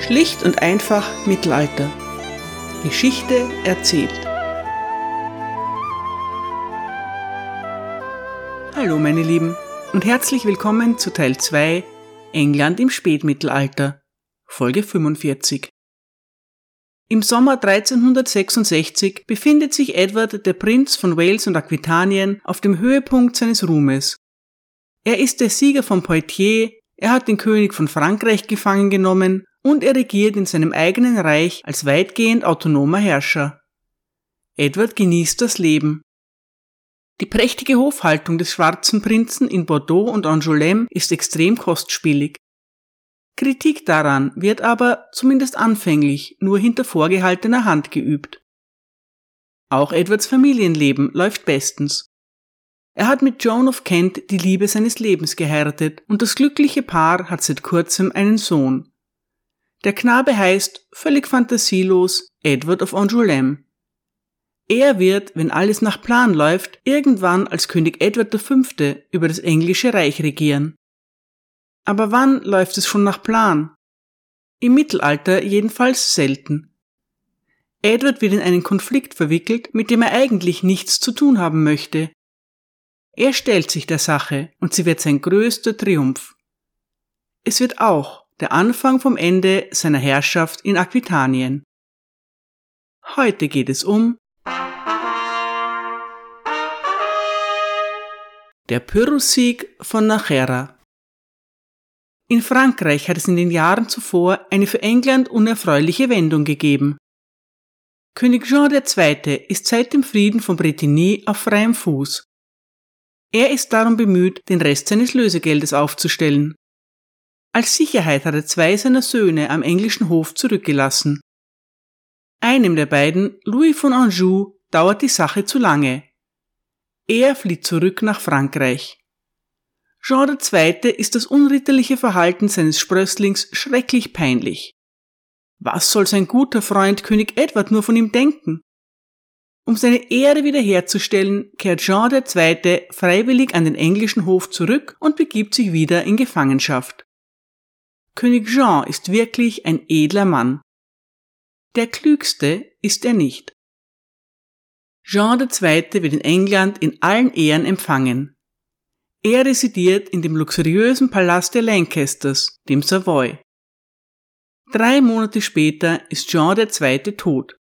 Schlicht und einfach Mittelalter. Geschichte erzählt. Hallo meine Lieben und herzlich willkommen zu Teil 2 England im Spätmittelalter, Folge 45. Im Sommer 1366 befindet sich Edward, der Prinz von Wales und Aquitanien, auf dem Höhepunkt seines Ruhmes. Er ist der Sieger von Poitiers, er hat den König von Frankreich gefangen genommen und er regiert in seinem eigenen Reich als weitgehend autonomer Herrscher. Edward genießt das Leben. Die prächtige Hofhaltung des schwarzen Prinzen in Bordeaux und Angoulême ist extrem kostspielig. Kritik daran wird aber, zumindest anfänglich, nur hinter vorgehaltener Hand geübt. Auch Edwards Familienleben läuft bestens. Er hat mit Joan of Kent die Liebe seines Lebens geheiratet und das glückliche Paar hat seit kurzem einen Sohn. Der Knabe heißt, völlig fantasielos, Edward of Angoulême. Er wird, wenn alles nach Plan läuft, irgendwann als König Edward V. über das englische Reich regieren. Aber wann läuft es schon nach Plan? Im Mittelalter jedenfalls selten. Edward wird in einen Konflikt verwickelt, mit dem er eigentlich nichts zu tun haben möchte. Er stellt sich der Sache und sie wird sein größter Triumph. Es wird auch der Anfang vom Ende seiner Herrschaft in Aquitanien. Heute geht es um der Pyrrhussieg von Nachera. In Frankreich hat es in den Jahren zuvor eine für England unerfreuliche Wendung gegeben. König Jean II. ist seit dem Frieden von Bretigny auf freiem Fuß. Er ist darum bemüht, den Rest seines Lösegeldes aufzustellen. Als Sicherheit hat er zwei seiner Söhne am englischen Hof zurückgelassen. Einem der beiden, Louis von Anjou, dauert die Sache zu lange. Er flieht zurück nach Frankreich. Jean II. ist das unritterliche Verhalten seines Sprösslings schrecklich peinlich. Was soll sein guter Freund König Edward nur von ihm denken? Um seine Ehre wiederherzustellen, kehrt Jean II. freiwillig an den englischen Hof zurück und begibt sich wieder in Gefangenschaft. König Jean ist wirklich ein edler Mann. Der klügste ist er nicht. Jean II. wird in England in allen Ehren empfangen. Er residiert in dem luxuriösen Palast der Lancasters, dem Savoy. Drei Monate später ist Jean II. tot.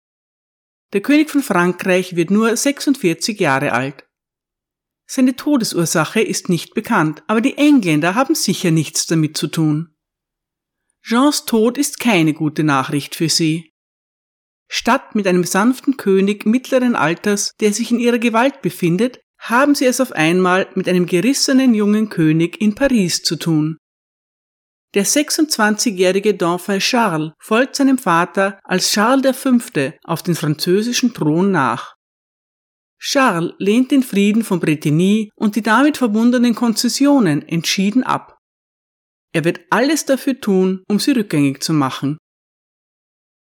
Der König von Frankreich wird nur 46 Jahre alt. Seine Todesursache ist nicht bekannt, aber die Engländer haben sicher nichts damit zu tun. Jeans Tod ist keine gute Nachricht für sie. Statt mit einem sanften König mittleren Alters, der sich in ihrer Gewalt befindet, haben sie es auf einmal mit einem gerissenen jungen König in Paris zu tun. Der 26-jährige Dauphin Charles folgt seinem Vater als Charles V. auf den französischen Thron nach. Charles lehnt den Frieden von Bretigny und die damit verbundenen Konzessionen entschieden ab. Er wird alles dafür tun, um sie rückgängig zu machen.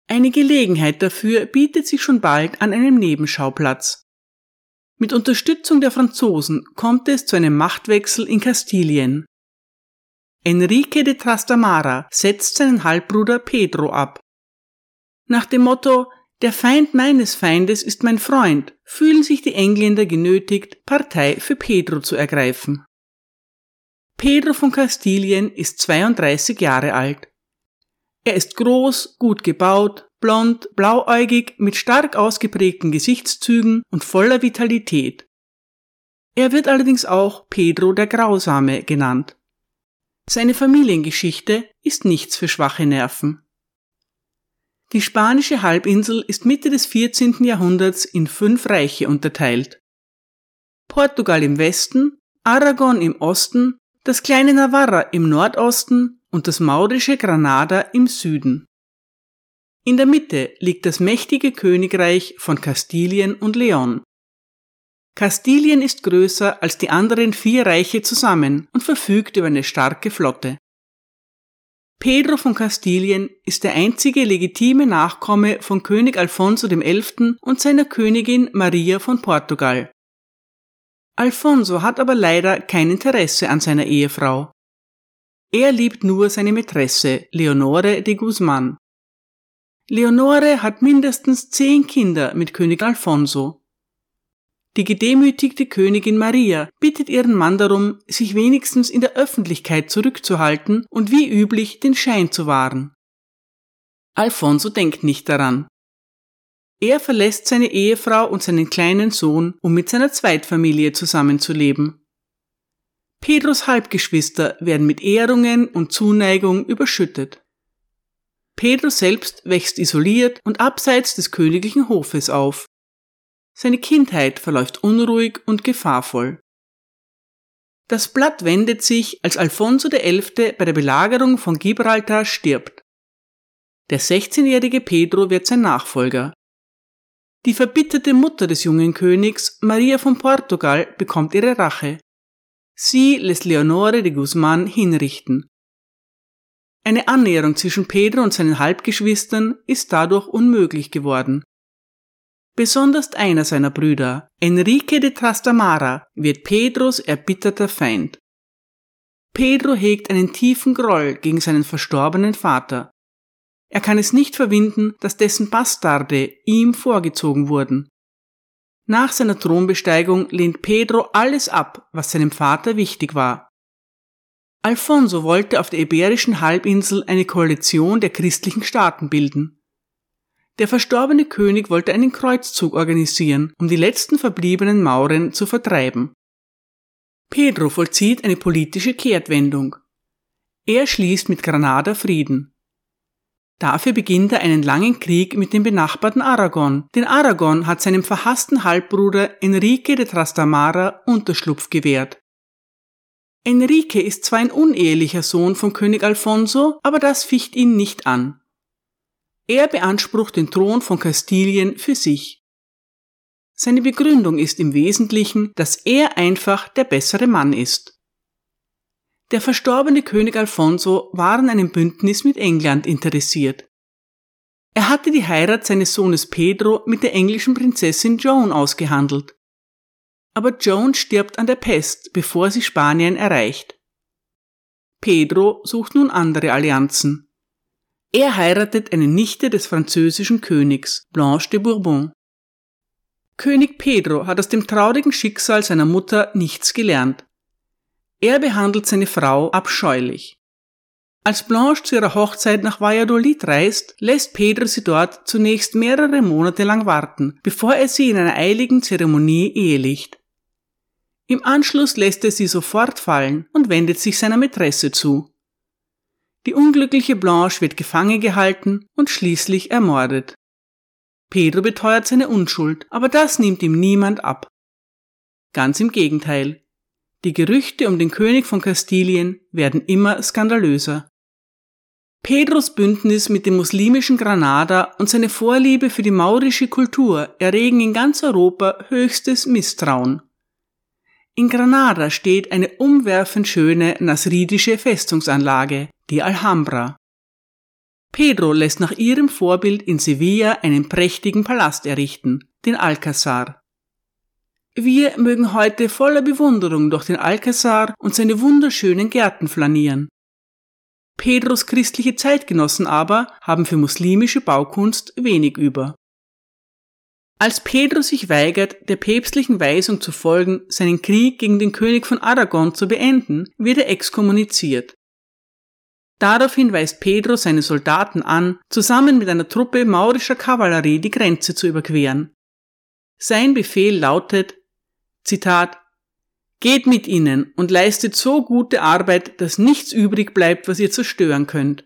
Eine Gelegenheit dafür bietet sich schon bald an einem Nebenschauplatz. Mit Unterstützung der Franzosen kommt es zu einem Machtwechsel in Kastilien. Enrique de Trastamara setzt seinen Halbbruder Pedro ab. Nach dem Motto Der Feind meines Feindes ist mein Freund fühlen sich die Engländer genötigt, Partei für Pedro zu ergreifen. Pedro von Kastilien ist 32 Jahre alt. Er ist groß, gut gebaut, blond, blauäugig, mit stark ausgeprägten Gesichtszügen und voller Vitalität. Er wird allerdings auch Pedro der Grausame genannt. Seine Familiengeschichte ist nichts für schwache Nerven. Die spanische Halbinsel ist Mitte des 14. Jahrhunderts in fünf Reiche unterteilt. Portugal im Westen, Aragon im Osten, das kleine Navarra im Nordosten und das maurische Granada im Süden. In der Mitte liegt das mächtige Königreich von Kastilien und Leon. Kastilien ist größer als die anderen vier Reiche zusammen und verfügt über eine starke Flotte. Pedro von Kastilien ist der einzige legitime Nachkomme von König Alfonso XI. und seiner Königin Maria von Portugal. Alfonso hat aber leider kein Interesse an seiner Ehefrau. Er liebt nur seine Mätresse, Leonore de Guzman. Leonore hat mindestens zehn Kinder mit König Alfonso. Die gedemütigte Königin Maria bittet ihren Mann darum, sich wenigstens in der Öffentlichkeit zurückzuhalten und wie üblich den Schein zu wahren. Alfonso denkt nicht daran. Er verlässt seine Ehefrau und seinen kleinen Sohn, um mit seiner Zweitfamilie zusammenzuleben. Pedros Halbgeschwister werden mit Ehrungen und Zuneigung überschüttet. Pedro selbst wächst isoliert und abseits des königlichen Hofes auf. Seine Kindheit verläuft unruhig und gefahrvoll. Das Blatt wendet sich, als Alfonso XI. bei der Belagerung von Gibraltar stirbt. Der 16-jährige Pedro wird sein Nachfolger. Die verbitterte Mutter des jungen Königs, Maria von Portugal, bekommt ihre Rache. Sie lässt Leonore de Guzman hinrichten. Eine Annäherung zwischen Pedro und seinen Halbgeschwistern ist dadurch unmöglich geworden. Besonders einer seiner Brüder, Enrique de Trastamara, wird Pedros erbitterter Feind. Pedro hegt einen tiefen Groll gegen seinen verstorbenen Vater. Er kann es nicht verwinden, dass dessen Bastarde ihm vorgezogen wurden. Nach seiner Thronbesteigung lehnt Pedro alles ab, was seinem Vater wichtig war. Alfonso wollte auf der Iberischen Halbinsel eine Koalition der christlichen Staaten bilden. Der verstorbene König wollte einen Kreuzzug organisieren, um die letzten verbliebenen Mauren zu vertreiben. Pedro vollzieht eine politische Kehrtwendung. Er schließt mit Granada Frieden. Dafür beginnt er einen langen Krieg mit dem benachbarten Aragon, denn Aragon hat seinem verhassten Halbbruder Enrique de Trastamara Unterschlupf gewährt. Enrique ist zwar ein unehelicher Sohn von König Alfonso, aber das ficht ihn nicht an. Er beansprucht den Thron von Kastilien für sich. Seine Begründung ist im Wesentlichen, dass er einfach der bessere Mann ist. Der verstorbene König Alfonso war an einem Bündnis mit England interessiert. Er hatte die Heirat seines Sohnes Pedro mit der englischen Prinzessin Joan ausgehandelt. Aber Joan stirbt an der Pest, bevor sie Spanien erreicht. Pedro sucht nun andere Allianzen. Er heiratet eine Nichte des französischen Königs, Blanche de Bourbon. König Pedro hat aus dem traurigen Schicksal seiner Mutter nichts gelernt. Er behandelt seine Frau abscheulich. Als Blanche zu ihrer Hochzeit nach Valladolid reist, lässt Pedro sie dort zunächst mehrere Monate lang warten, bevor er sie in einer eiligen Zeremonie ehelicht. Im Anschluss lässt er sie sofort fallen und wendet sich seiner Mätresse zu. Die unglückliche Blanche wird gefangen gehalten und schließlich ermordet. Pedro beteuert seine Unschuld, aber das nimmt ihm niemand ab. Ganz im Gegenteil. Die Gerüchte um den König von Kastilien werden immer skandalöser. Pedros Bündnis mit dem muslimischen Granada und seine Vorliebe für die maurische Kultur erregen in ganz Europa höchstes Misstrauen. In Granada steht eine umwerfend schöne nasridische Festungsanlage, die Alhambra. Pedro lässt nach ihrem Vorbild in Sevilla einen prächtigen Palast errichten, den Alcazar. Wir mögen heute voller Bewunderung durch den Alcazar und seine wunderschönen Gärten flanieren. Pedros christliche Zeitgenossen aber haben für muslimische Baukunst wenig über. Als Pedro sich weigert, der päpstlichen Weisung zu folgen, seinen Krieg gegen den König von Aragon zu beenden, wird er exkommuniziert. Daraufhin weist Pedro seine Soldaten an, zusammen mit einer Truppe maurischer Kavallerie die Grenze zu überqueren. Sein Befehl lautet, Zitat, Geht mit ihnen und leistet so gute Arbeit, dass nichts übrig bleibt, was ihr zerstören könnt.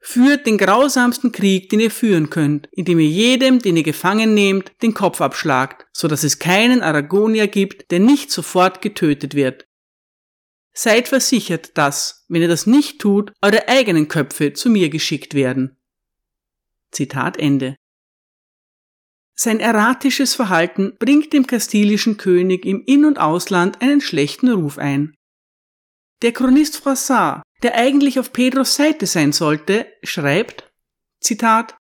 Führt den grausamsten Krieg, den ihr führen könnt, indem ihr jedem, den ihr gefangen nehmt, den Kopf abschlagt, so dass es keinen Aragonier gibt, der nicht sofort getötet wird. Seid versichert, dass, wenn ihr das nicht tut, eure eigenen Köpfe zu mir geschickt werden. Zitat Ende. Sein erratisches Verhalten bringt dem kastilischen König im In- und Ausland einen schlechten Ruf ein. Der Chronist Froissart, der eigentlich auf Pedros Seite sein sollte, schreibt, Zitat,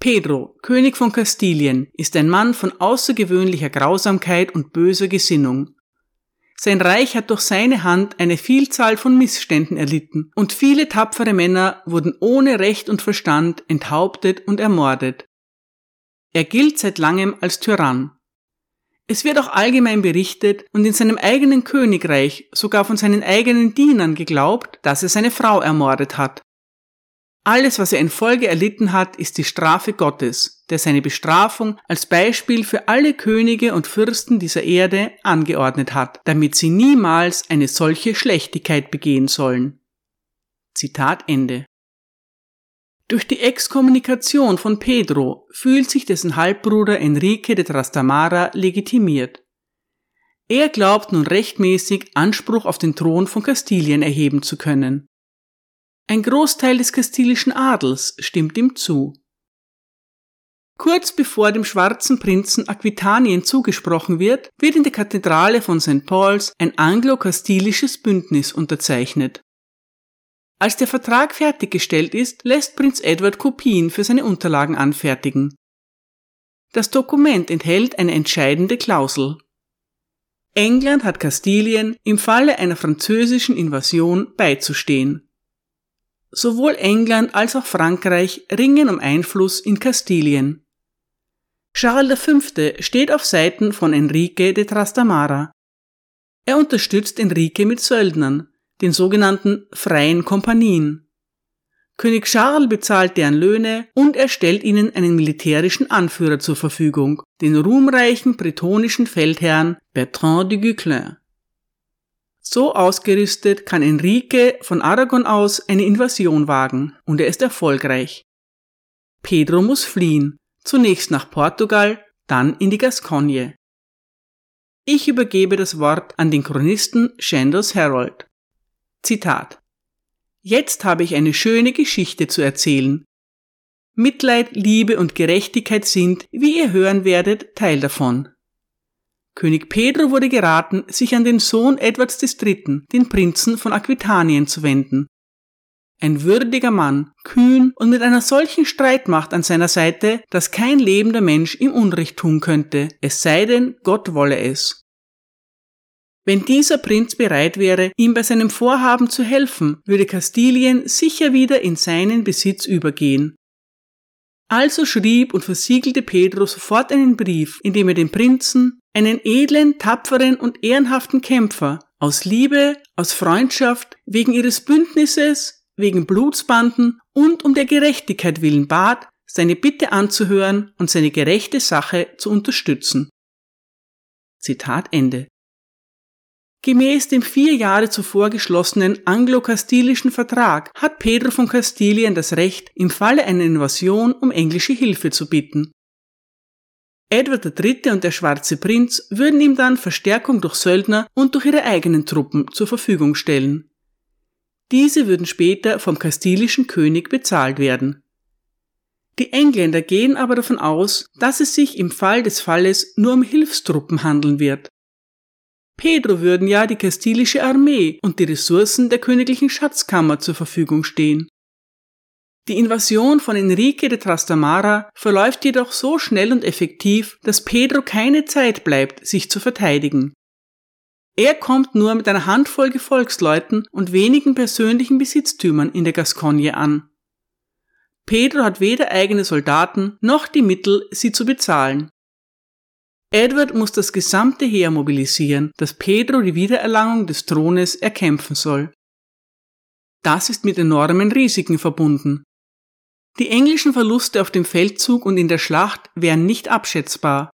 Pedro, König von Kastilien, ist ein Mann von außergewöhnlicher Grausamkeit und böser Gesinnung, sein Reich hat durch seine Hand eine Vielzahl von Missständen erlitten, und viele tapfere Männer wurden ohne Recht und Verstand enthauptet und ermordet. Er gilt seit langem als Tyrann. Es wird auch allgemein berichtet und in seinem eigenen Königreich sogar von seinen eigenen Dienern geglaubt, dass er seine Frau ermordet hat. Alles, was er in Folge erlitten hat, ist die Strafe Gottes, der seine Bestrafung als Beispiel für alle Könige und Fürsten dieser Erde angeordnet hat, damit sie niemals eine solche Schlechtigkeit begehen sollen. Zitat Ende. Durch die Exkommunikation von Pedro fühlt sich dessen Halbbruder Enrique de Trastamara legitimiert. Er glaubt nun rechtmäßig Anspruch auf den Thron von Kastilien erheben zu können. Ein Großteil des kastilischen Adels stimmt ihm zu. Kurz bevor dem schwarzen Prinzen Aquitanien zugesprochen wird, wird in der Kathedrale von St. Paul's ein anglo-kastilisches Bündnis unterzeichnet. Als der Vertrag fertiggestellt ist, lässt Prinz Edward Kopien für seine Unterlagen anfertigen. Das Dokument enthält eine entscheidende Klausel. England hat Kastilien im Falle einer französischen Invasion beizustehen. Sowohl England als auch Frankreich ringen um Einfluss in Kastilien. Charles V. steht auf Seiten von Enrique de Trastamara. Er unterstützt Enrique mit Söldnern, den sogenannten freien Kompanien. König Charles bezahlt deren Löhne und er stellt ihnen einen militärischen Anführer zur Verfügung, den ruhmreichen bretonischen Feldherrn Bertrand de Guesclin. So ausgerüstet kann Enrique von Aragon aus eine Invasion wagen und er ist erfolgreich. Pedro muss fliehen, zunächst nach Portugal, dann in die Gascogne. Ich übergebe das Wort an den Chronisten Chandos Herald. Zitat. Jetzt habe ich eine schöne Geschichte zu erzählen. Mitleid, Liebe und Gerechtigkeit sind, wie ihr hören werdet, Teil davon. König Pedro wurde geraten, sich an den Sohn Edwards III., den Prinzen von Aquitanien, zu wenden. Ein würdiger Mann, kühn und mit einer solchen Streitmacht an seiner Seite, dass kein lebender Mensch ihm Unrecht tun könnte, es sei denn, Gott wolle es. Wenn dieser Prinz bereit wäre, ihm bei seinem Vorhaben zu helfen, würde Kastilien sicher wieder in seinen Besitz übergehen. Also schrieb und versiegelte Pedro sofort einen Brief, in dem er den Prinzen, einen edlen, tapferen und ehrenhaften Kämpfer, aus Liebe, aus Freundschaft, wegen ihres Bündnisses, wegen Blutsbanden und um der Gerechtigkeit willen bat, seine Bitte anzuhören und seine gerechte Sache zu unterstützen. Zitat Ende. Gemäß dem vier Jahre zuvor geschlossenen anglo-kastilischen Vertrag hat Pedro von Kastilien das Recht, im Falle einer Invasion um englische Hilfe zu bitten. Edward III. und der Schwarze Prinz würden ihm dann Verstärkung durch Söldner und durch ihre eigenen Truppen zur Verfügung stellen. Diese würden später vom kastilischen König bezahlt werden. Die Engländer gehen aber davon aus, dass es sich im Fall des Falles nur um Hilfstruppen handeln wird. Pedro würden ja die kastilische Armee und die Ressourcen der königlichen Schatzkammer zur Verfügung stehen. Die Invasion von Enrique de Trastamara verläuft jedoch so schnell und effektiv, dass Pedro keine Zeit bleibt, sich zu verteidigen. Er kommt nur mit einer Handvoll Gefolgsleuten und wenigen persönlichen Besitztümern in der Gascogne an. Pedro hat weder eigene Soldaten noch die Mittel, sie zu bezahlen. Edward muss das gesamte Heer mobilisieren, das Pedro die Wiedererlangung des Thrones erkämpfen soll. Das ist mit enormen Risiken verbunden. Die englischen Verluste auf dem Feldzug und in der Schlacht wären nicht abschätzbar.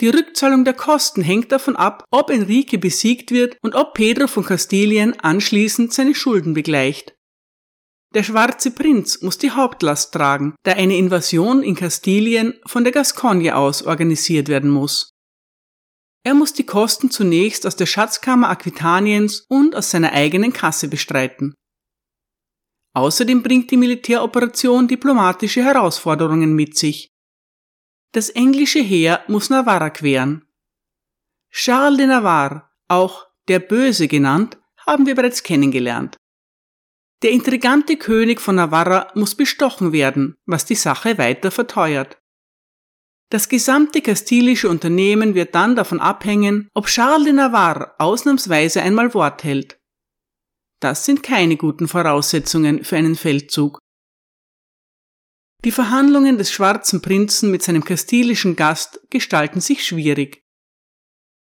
Die Rückzahlung der Kosten hängt davon ab, ob Enrique besiegt wird und ob Pedro von Kastilien anschließend seine Schulden begleicht. Der schwarze Prinz muss die Hauptlast tragen, da eine Invasion in Kastilien von der Gascogne aus organisiert werden muss. Er muss die Kosten zunächst aus der Schatzkammer Aquitaniens und aus seiner eigenen Kasse bestreiten. Außerdem bringt die Militäroperation diplomatische Herausforderungen mit sich. Das englische Heer muss Navarra queren. Charles de Navarre, auch der Böse genannt, haben wir bereits kennengelernt. Der intrigante König von Navarra muss bestochen werden, was die Sache weiter verteuert. Das gesamte kastilische Unternehmen wird dann davon abhängen, ob Charles de Navarre ausnahmsweise einmal Wort hält. Das sind keine guten Voraussetzungen für einen Feldzug. Die Verhandlungen des schwarzen Prinzen mit seinem kastilischen Gast gestalten sich schwierig.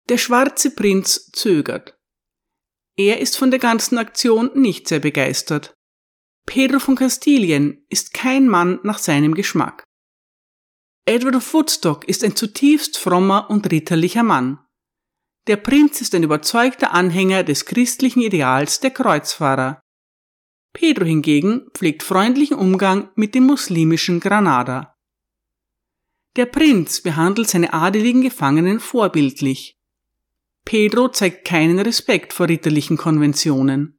Der schwarze Prinz zögert. Er ist von der ganzen Aktion nicht sehr begeistert. Pedro von Kastilien ist kein Mann nach seinem Geschmack. Edward of Woodstock ist ein zutiefst frommer und ritterlicher Mann. Der Prinz ist ein überzeugter Anhänger des christlichen Ideals der Kreuzfahrer. Pedro hingegen pflegt freundlichen Umgang mit dem muslimischen Granada. Der Prinz behandelt seine adeligen Gefangenen vorbildlich. Pedro zeigt keinen Respekt vor ritterlichen Konventionen.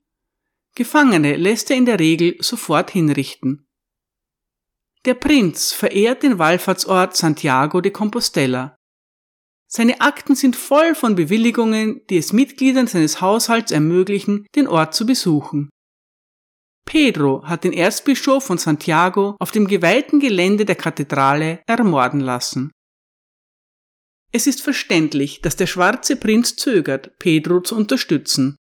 Gefangene lässt er in der Regel sofort hinrichten. Der Prinz verehrt den Wallfahrtsort Santiago de Compostela. Seine Akten sind voll von Bewilligungen, die es Mitgliedern seines Haushalts ermöglichen, den Ort zu besuchen. Pedro hat den Erzbischof von Santiago auf dem geweihten Gelände der Kathedrale ermorden lassen. Es ist verständlich, dass der schwarze Prinz zögert, Pedro zu unterstützen.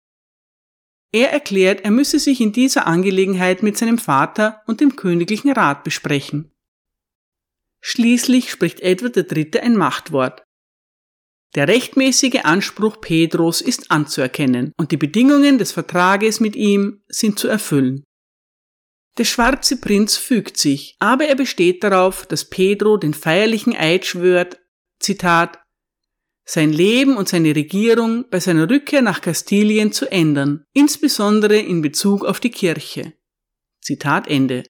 Er erklärt, er müsse sich in dieser Angelegenheit mit seinem Vater und dem königlichen Rat besprechen. Schließlich spricht Edward III. ein Machtwort. Der rechtmäßige Anspruch Pedros ist anzuerkennen und die Bedingungen des Vertrages mit ihm sind zu erfüllen. Der schwarze Prinz fügt sich, aber er besteht darauf, dass Pedro den feierlichen Eid schwört, Zitat, sein Leben und seine Regierung bei seiner Rückkehr nach Kastilien zu ändern, insbesondere in Bezug auf die Kirche. Zitat Ende.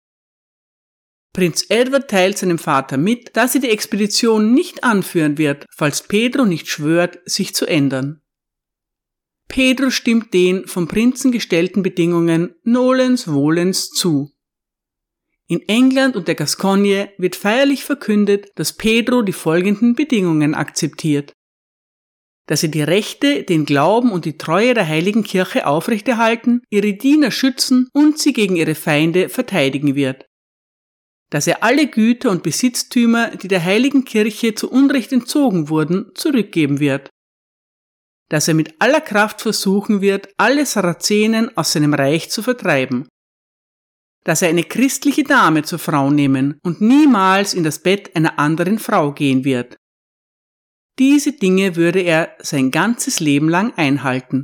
Prinz Edward teilt seinem Vater mit, dass er die Expedition nicht anführen wird, falls Pedro nicht schwört, sich zu ändern. Pedro stimmt den vom Prinzen gestellten Bedingungen nolens wohlens zu. In England und der Gascogne wird feierlich verkündet, dass Pedro die folgenden Bedingungen akzeptiert. Dass er die Rechte, den Glauben und die Treue der heiligen Kirche aufrechterhalten, ihre Diener schützen und sie gegen ihre Feinde verteidigen wird. Dass er alle Güter und Besitztümer, die der heiligen Kirche zu Unrecht entzogen wurden, zurückgeben wird. Dass er mit aller Kraft versuchen wird, alle Sarazenen aus seinem Reich zu vertreiben dass er eine christliche Dame zur Frau nehmen und niemals in das Bett einer anderen Frau gehen wird. Diese Dinge würde er sein ganzes Leben lang einhalten.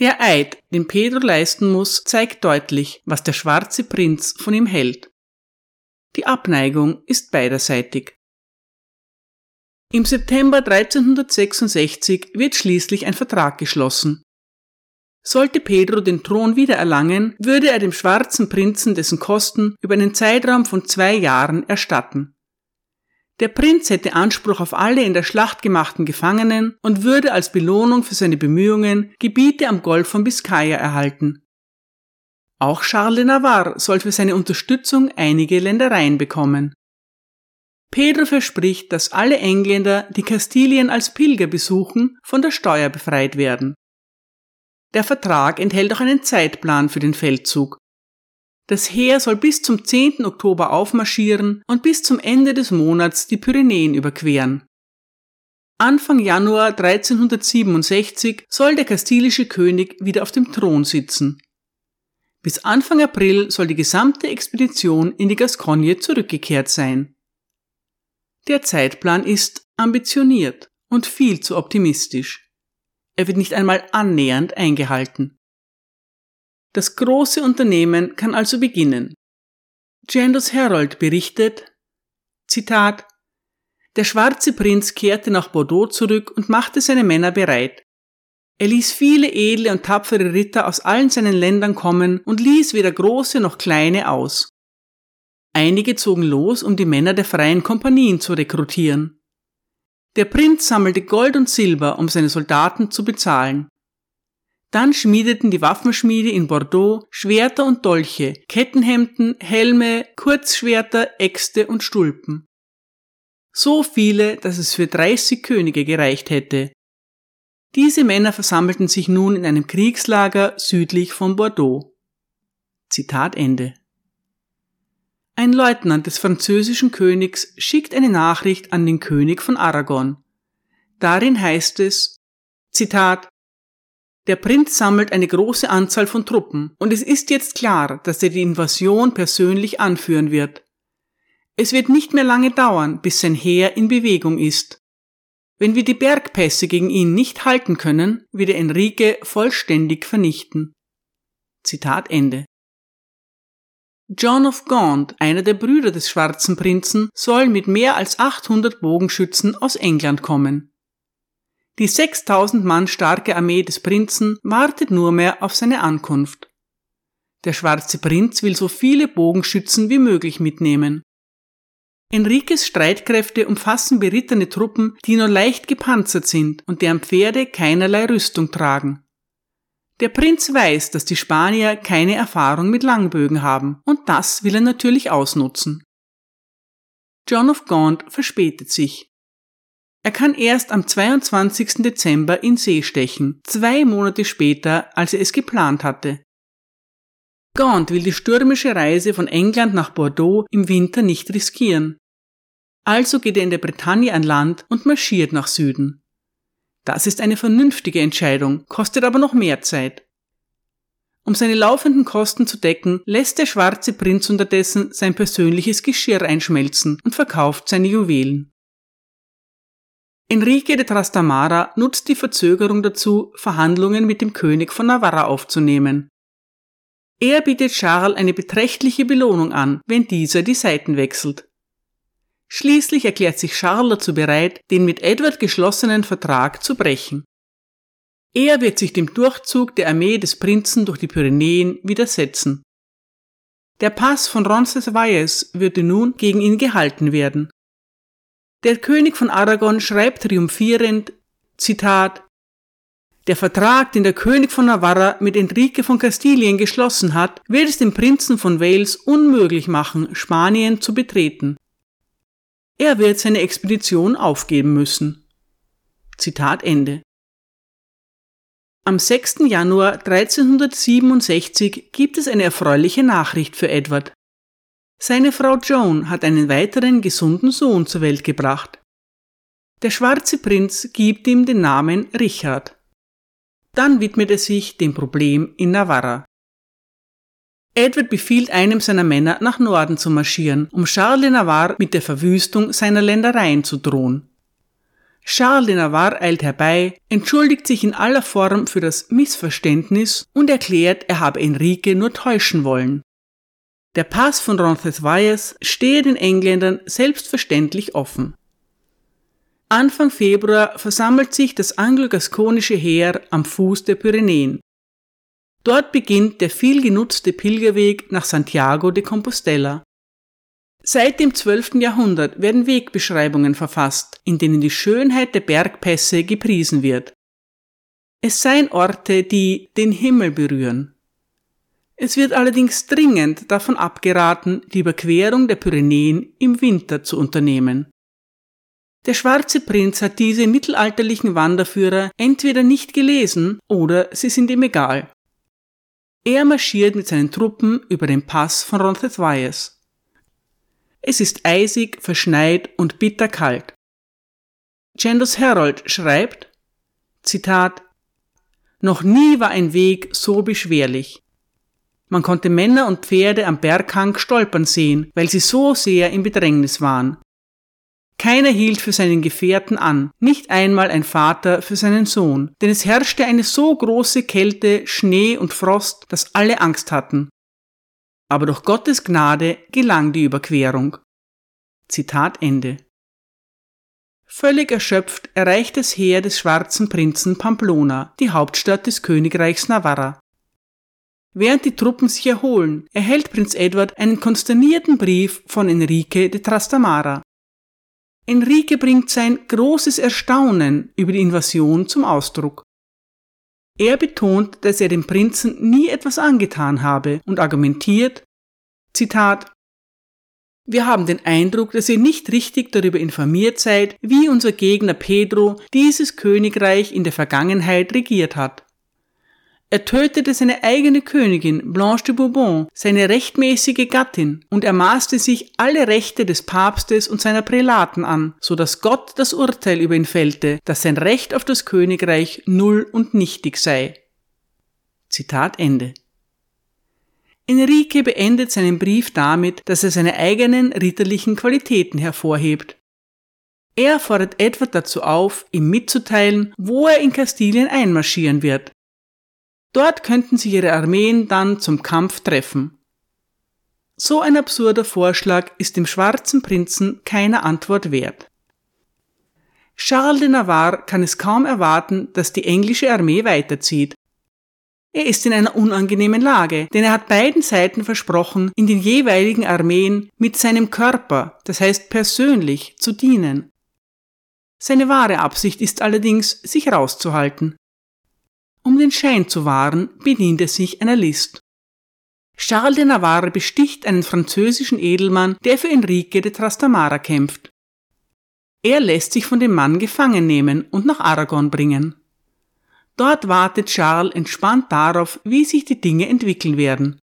Der Eid, den Pedro leisten muss, zeigt deutlich, was der schwarze Prinz von ihm hält. Die Abneigung ist beiderseitig. Im September 1366 wird schließlich ein Vertrag geschlossen, sollte Pedro den Thron wiedererlangen, würde er dem schwarzen Prinzen dessen Kosten über einen Zeitraum von zwei Jahren erstatten. Der Prinz hätte Anspruch auf alle in der Schlacht gemachten Gefangenen und würde als Belohnung für seine Bemühungen Gebiete am Golf von Biscaya erhalten. Auch Charles Navarre soll für seine Unterstützung einige Ländereien bekommen. Pedro verspricht, dass alle Engländer, die Kastilien als Pilger besuchen, von der Steuer befreit werden. Der Vertrag enthält auch einen Zeitplan für den Feldzug. Das Heer soll bis zum 10. Oktober aufmarschieren und bis zum Ende des Monats die Pyrenäen überqueren. Anfang Januar 1367 soll der kastilische König wieder auf dem Thron sitzen. Bis Anfang April soll die gesamte Expedition in die Gascogne zurückgekehrt sein. Der Zeitplan ist ambitioniert und viel zu optimistisch. Er wird nicht einmal annähernd eingehalten. Das große Unternehmen kann also beginnen. Jandos Herald berichtet, Zitat, der schwarze Prinz kehrte nach Bordeaux zurück und machte seine Männer bereit. Er ließ viele edle und tapfere Ritter aus allen seinen Ländern kommen und ließ weder große noch kleine aus. Einige zogen los, um die Männer der freien Kompanien zu rekrutieren. Der Prinz sammelte Gold und Silber, um seine Soldaten zu bezahlen. Dann schmiedeten die Waffenschmiede in Bordeaux Schwerter und Dolche, Kettenhemden, Helme, Kurzschwerter, Äxte und Stulpen. So viele, dass es für 30 Könige gereicht hätte. Diese Männer versammelten sich nun in einem Kriegslager südlich von Bordeaux. Zitat Ende. Ein Leutnant des französischen Königs schickt eine Nachricht an den König von Aragon. Darin heißt es, Zitat, der Prinz sammelt eine große Anzahl von Truppen und es ist jetzt klar, dass er die Invasion persönlich anführen wird. Es wird nicht mehr lange dauern, bis sein Heer in Bewegung ist. Wenn wir die Bergpässe gegen ihn nicht halten können, wird er Enrique vollständig vernichten. Zitat Ende. John of Gaunt, einer der Brüder des Schwarzen Prinzen, soll mit mehr als 800 Bogenschützen aus England kommen. Die 6000 Mann starke Armee des Prinzen wartet nur mehr auf seine Ankunft. Der schwarze Prinz will so viele Bogenschützen wie möglich mitnehmen. Enriques Streitkräfte umfassen berittene Truppen, die nur leicht gepanzert sind und deren Pferde keinerlei Rüstung tragen. Der Prinz weiß, dass die Spanier keine Erfahrung mit Langbögen haben, und das will er natürlich ausnutzen. John of Gaunt verspätet sich. Er kann erst am 22. Dezember in See stechen, zwei Monate später, als er es geplant hatte. Gaunt will die stürmische Reise von England nach Bordeaux im Winter nicht riskieren. Also geht er in der Bretagne an Land und marschiert nach Süden. Das ist eine vernünftige Entscheidung, kostet aber noch mehr Zeit. Um seine laufenden Kosten zu decken, lässt der schwarze Prinz unterdessen sein persönliches Geschirr einschmelzen und verkauft seine Juwelen. Enrique de Trastamara nutzt die Verzögerung dazu, Verhandlungen mit dem König von Navarra aufzunehmen. Er bietet Charles eine beträchtliche Belohnung an, wenn dieser die Seiten wechselt. Schließlich erklärt sich Charles dazu bereit, den mit Edward geschlossenen Vertrag zu brechen. Er wird sich dem Durchzug der Armee des Prinzen durch die Pyrenäen widersetzen. Der Pass von Roncesvalles würde nun gegen ihn gehalten werden. Der König von Aragon schreibt triumphierend, Zitat, der Vertrag, den der König von Navarra mit Enrique von Kastilien geschlossen hat, wird es dem Prinzen von Wales unmöglich machen, Spanien zu betreten. Er wird seine Expedition aufgeben müssen. Zitat Ende. Am 6. Januar 1367 gibt es eine erfreuliche Nachricht für Edward. Seine Frau Joan hat einen weiteren gesunden Sohn zur Welt gebracht. Der schwarze Prinz gibt ihm den Namen Richard. Dann widmet er sich dem Problem in Navarra. Edward befiehlt einem seiner Männer, nach Norden zu marschieren, um Charles de Navarre mit der Verwüstung seiner Ländereien zu drohen. Charles de Navarre eilt herbei, entschuldigt sich in aller Form für das Missverständnis und erklärt, er habe Enrique nur täuschen wollen. Der Pass von Roncesvalles stehe den Engländern selbstverständlich offen. Anfang Februar versammelt sich das anglo-gaskonische Heer am Fuß der Pyrenäen. Dort beginnt der viel genutzte Pilgerweg nach Santiago de Compostela. Seit dem 12. Jahrhundert werden Wegbeschreibungen verfasst, in denen die Schönheit der Bergpässe gepriesen wird. Es seien Orte, die den Himmel berühren. Es wird allerdings dringend davon abgeraten, die Überquerung der Pyrenäen im Winter zu unternehmen. Der schwarze Prinz hat diese mittelalterlichen Wanderführer entweder nicht gelesen oder sie sind ihm egal. Er marschiert mit seinen Truppen über den Pass von Roncesvalles. Es ist eisig, verschneit und bitterkalt. Chandos Herald schreibt, Zitat, Noch nie war ein Weg so beschwerlich. Man konnte Männer und Pferde am Berghang stolpern sehen, weil sie so sehr in Bedrängnis waren. Keiner hielt für seinen Gefährten an, nicht einmal ein Vater für seinen Sohn, denn es herrschte eine so große Kälte, Schnee und Frost, dass alle Angst hatten. Aber durch Gottes Gnade gelang die Überquerung. Zitat Ende. Völlig erschöpft erreicht das Heer des schwarzen Prinzen Pamplona, die Hauptstadt des Königreichs Navarra. Während die Truppen sich erholen, erhält Prinz Edward einen konsternierten Brief von Enrique de Trastamara. Enrique bringt sein großes Erstaunen über die Invasion zum Ausdruck. Er betont, dass er dem Prinzen nie etwas angetan habe und argumentiert, Zitat, wir haben den Eindruck, dass ihr nicht richtig darüber informiert seid, wie unser Gegner Pedro dieses Königreich in der Vergangenheit regiert hat. Er tötete seine eigene Königin Blanche de Bourbon, seine rechtmäßige Gattin, und er maßte sich alle Rechte des Papstes und seiner Prälaten an, so dass Gott das Urteil über ihn fällte, dass sein Recht auf das Königreich null und nichtig sei. Zitat Ende. Enrique beendet seinen Brief damit, dass er seine eigenen ritterlichen Qualitäten hervorhebt. Er fordert Edward dazu auf, ihm mitzuteilen, wo er in Kastilien einmarschieren wird. Dort könnten sich ihre Armeen dann zum Kampf treffen. So ein absurder Vorschlag ist dem schwarzen Prinzen keine Antwort wert. Charles de Navarre kann es kaum erwarten, dass die englische Armee weiterzieht. Er ist in einer unangenehmen Lage, denn er hat beiden Seiten versprochen, in den jeweiligen Armeen mit seinem Körper, das heißt persönlich, zu dienen. Seine wahre Absicht ist allerdings, sich rauszuhalten. Um den Schein zu wahren, bedient er sich einer List. Charles de Navarre besticht einen französischen Edelmann, der für Enrique de Trastamara kämpft. Er lässt sich von dem Mann gefangen nehmen und nach Aragon bringen. Dort wartet Charles entspannt darauf, wie sich die Dinge entwickeln werden.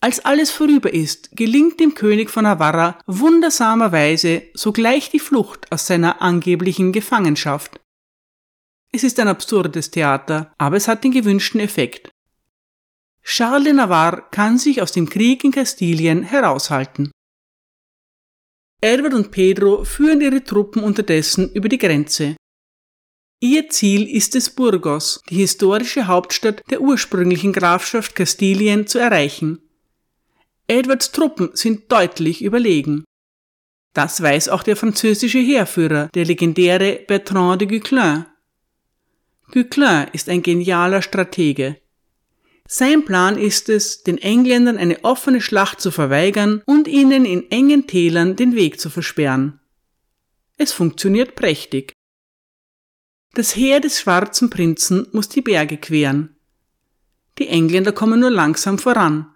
Als alles vorüber ist, gelingt dem König von Navarra wundersamerweise sogleich die Flucht aus seiner angeblichen Gefangenschaft. Es ist ein absurdes Theater, aber es hat den gewünschten Effekt. Charles de Navarre kann sich aus dem Krieg in Kastilien heraushalten. Edward und Pedro führen ihre Truppen unterdessen über die Grenze. Ihr Ziel ist es, Burgos, die historische Hauptstadt der ursprünglichen Grafschaft Kastilien, zu erreichen. Edwards Truppen sind deutlich überlegen. Das weiß auch der französische Heerführer, der legendäre Bertrand de Guesclin. Guesclin ist ein genialer Stratege. Sein Plan ist es, den Engländern eine offene Schlacht zu verweigern und ihnen in engen Tälern den Weg zu versperren. Es funktioniert prächtig. Das Heer des schwarzen Prinzen muss die Berge queren. Die Engländer kommen nur langsam voran.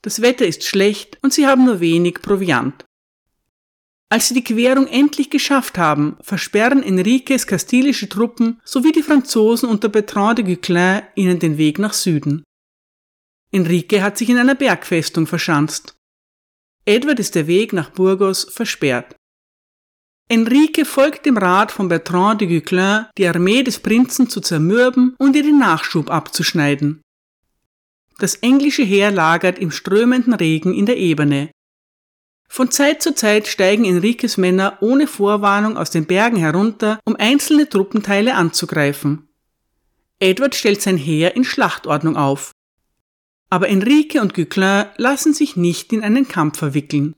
Das Wetter ist schlecht und sie haben nur wenig Proviant. Als sie die Querung endlich geschafft haben, versperren Enriques kastilische Truppen sowie die Franzosen unter Bertrand de Guesclin ihnen den Weg nach Süden. Enrique hat sich in einer Bergfestung verschanzt. Edward ist der Weg nach Burgos versperrt. Enrique folgt dem Rat von Bertrand de Guesclin, die Armee des Prinzen zu zermürben und ihr den Nachschub abzuschneiden. Das englische Heer lagert im strömenden Regen in der Ebene, von Zeit zu Zeit steigen Enriques Männer ohne Vorwarnung aus den Bergen herunter, um einzelne Truppenteile anzugreifen. Edward stellt sein Heer in Schlachtordnung auf. Aber Enrique und Guesclin lassen sich nicht in einen Kampf verwickeln.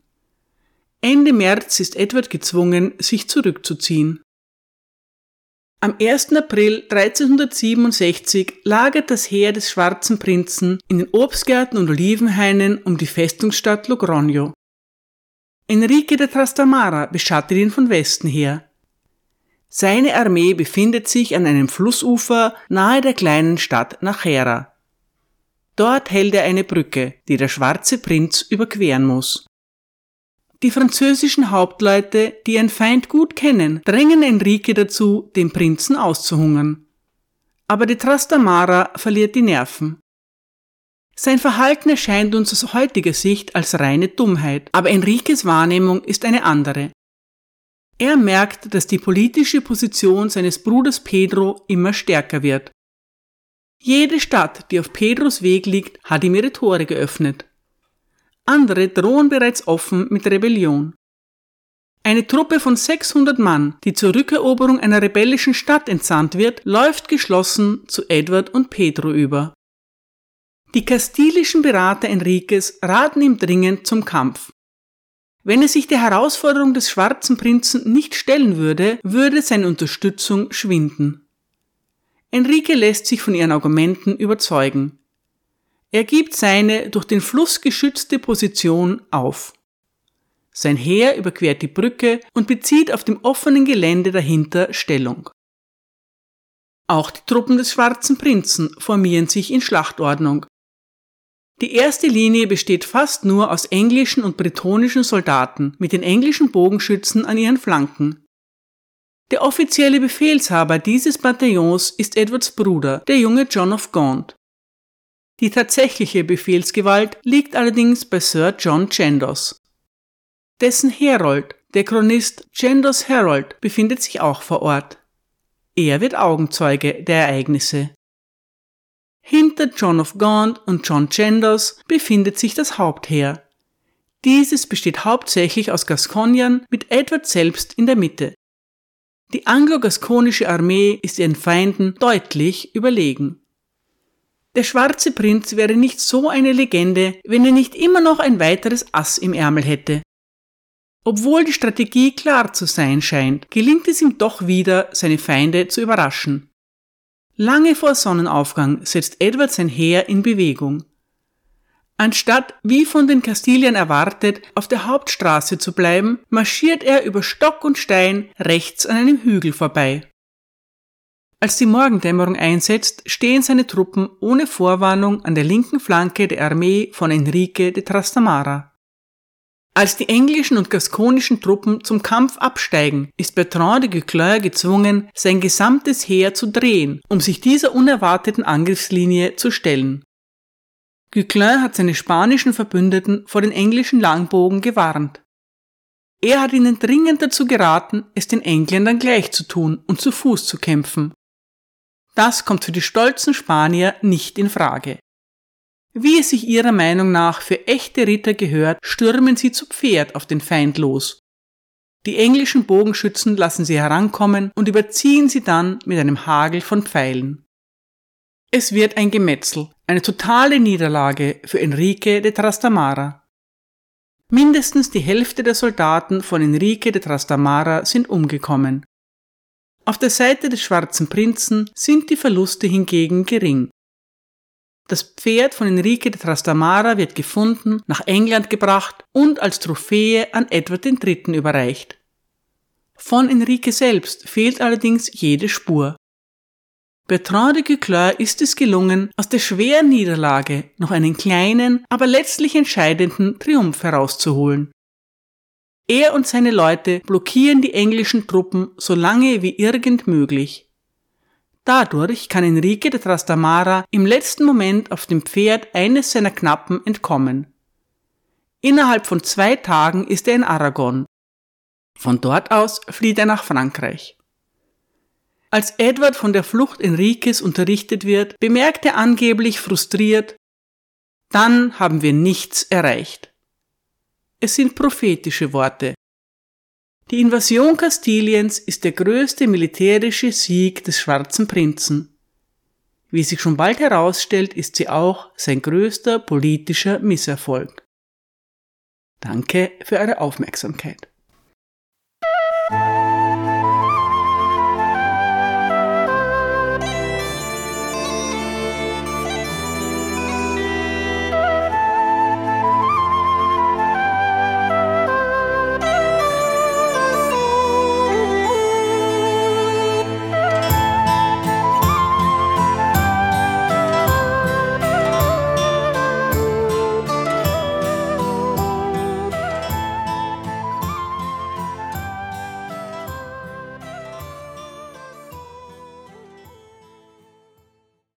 Ende März ist Edward gezwungen, sich zurückzuziehen. Am 1. April 1367 lagert das Heer des Schwarzen Prinzen in den Obstgärten und Olivenhainen um die Festungsstadt Logrogno. Enrique de Trastamara beschattet ihn von Westen her. Seine Armee befindet sich an einem Flussufer nahe der kleinen Stadt Nachera. Dort hält er eine Brücke, die der schwarze Prinz überqueren muss. Die französischen Hauptleute, die ihren Feind gut kennen, drängen Enrique dazu, den Prinzen auszuhungern. Aber de Trastamara verliert die Nerven. Sein Verhalten erscheint uns aus heutiger Sicht als reine Dummheit, aber Enriques Wahrnehmung ist eine andere. Er merkt, dass die politische Position seines Bruders Pedro immer stärker wird. Jede Stadt, die auf Pedros Weg liegt, hat ihm ihre Tore geöffnet. Andere drohen bereits offen mit Rebellion. Eine Truppe von 600 Mann, die zur Rückeroberung einer rebellischen Stadt entsandt wird, läuft geschlossen zu Edward und Pedro über. Die kastilischen Berater Enriques raten ihm dringend zum Kampf. Wenn er sich der Herausforderung des schwarzen Prinzen nicht stellen würde, würde seine Unterstützung schwinden. Enrique lässt sich von ihren Argumenten überzeugen. Er gibt seine durch den Fluss geschützte Position auf. Sein Heer überquert die Brücke und bezieht auf dem offenen Gelände dahinter Stellung. Auch die Truppen des schwarzen Prinzen formieren sich in Schlachtordnung, die erste Linie besteht fast nur aus englischen und bretonischen Soldaten mit den englischen Bogenschützen an ihren Flanken. Der offizielle Befehlshaber dieses Bataillons ist Edwards Bruder, der junge John of Gaunt. Die tatsächliche Befehlsgewalt liegt allerdings bei Sir John Chandos. Dessen Herold, der Chronist Chandos Herald, befindet sich auch vor Ort. Er wird Augenzeuge der Ereignisse. Hinter John of Gaunt und John Chandos befindet sich das Hauptheer. Dieses besteht hauptsächlich aus Gasconiern mit Edward selbst in der Mitte. Die anglo-gaskonische Armee ist ihren Feinden deutlich überlegen. Der schwarze Prinz wäre nicht so eine Legende, wenn er nicht immer noch ein weiteres Ass im Ärmel hätte. Obwohl die Strategie klar zu sein scheint, gelingt es ihm doch wieder, seine Feinde zu überraschen. Lange vor Sonnenaufgang setzt Edward sein Heer in Bewegung. Anstatt, wie von den Kastiliern erwartet, auf der Hauptstraße zu bleiben, marschiert er über Stock und Stein rechts an einem Hügel vorbei. Als die Morgendämmerung einsetzt, stehen seine Truppen ohne Vorwarnung an der linken Flanke der Armee von Enrique de Trastamara. Als die englischen und gaskonischen Truppen zum Kampf absteigen, ist Bertrand de Guesclin gezwungen, sein gesamtes Heer zu drehen, um sich dieser unerwarteten Angriffslinie zu stellen. Guesclin hat seine spanischen Verbündeten vor den englischen Langbogen gewarnt. Er hat ihnen dringend dazu geraten, es den Engländern gleich zu tun und zu Fuß zu kämpfen. Das kommt für die stolzen Spanier nicht in Frage. Wie es sich ihrer Meinung nach für echte Ritter gehört, stürmen sie zu Pferd auf den Feind los. Die englischen Bogenschützen lassen sie herankommen und überziehen sie dann mit einem Hagel von Pfeilen. Es wird ein Gemetzel, eine totale Niederlage für Enrique de Trastamara. Mindestens die Hälfte der Soldaten von Enrique de Trastamara sind umgekommen. Auf der Seite des schwarzen Prinzen sind die Verluste hingegen gering. Das Pferd von Enrique de Trastamara wird gefunden, nach England gebracht und als Trophäe an Edward III. überreicht. Von Enrique selbst fehlt allerdings jede Spur. Bertrand de Guesclin ist es gelungen, aus der schweren Niederlage noch einen kleinen, aber letztlich entscheidenden Triumph herauszuholen. Er und seine Leute blockieren die englischen Truppen so lange wie irgend möglich. Dadurch kann Enrique de Trastamara im letzten Moment auf dem Pferd eines seiner Knappen entkommen. Innerhalb von zwei Tagen ist er in Aragon. Von dort aus flieht er nach Frankreich. Als Edward von der Flucht Enriques unterrichtet wird, bemerkt er angeblich frustriert, dann haben wir nichts erreicht. Es sind prophetische Worte, die Invasion Kastiliens ist der größte militärische Sieg des Schwarzen Prinzen. Wie sich schon bald herausstellt, ist sie auch sein größter politischer Misserfolg. Danke für eure Aufmerksamkeit.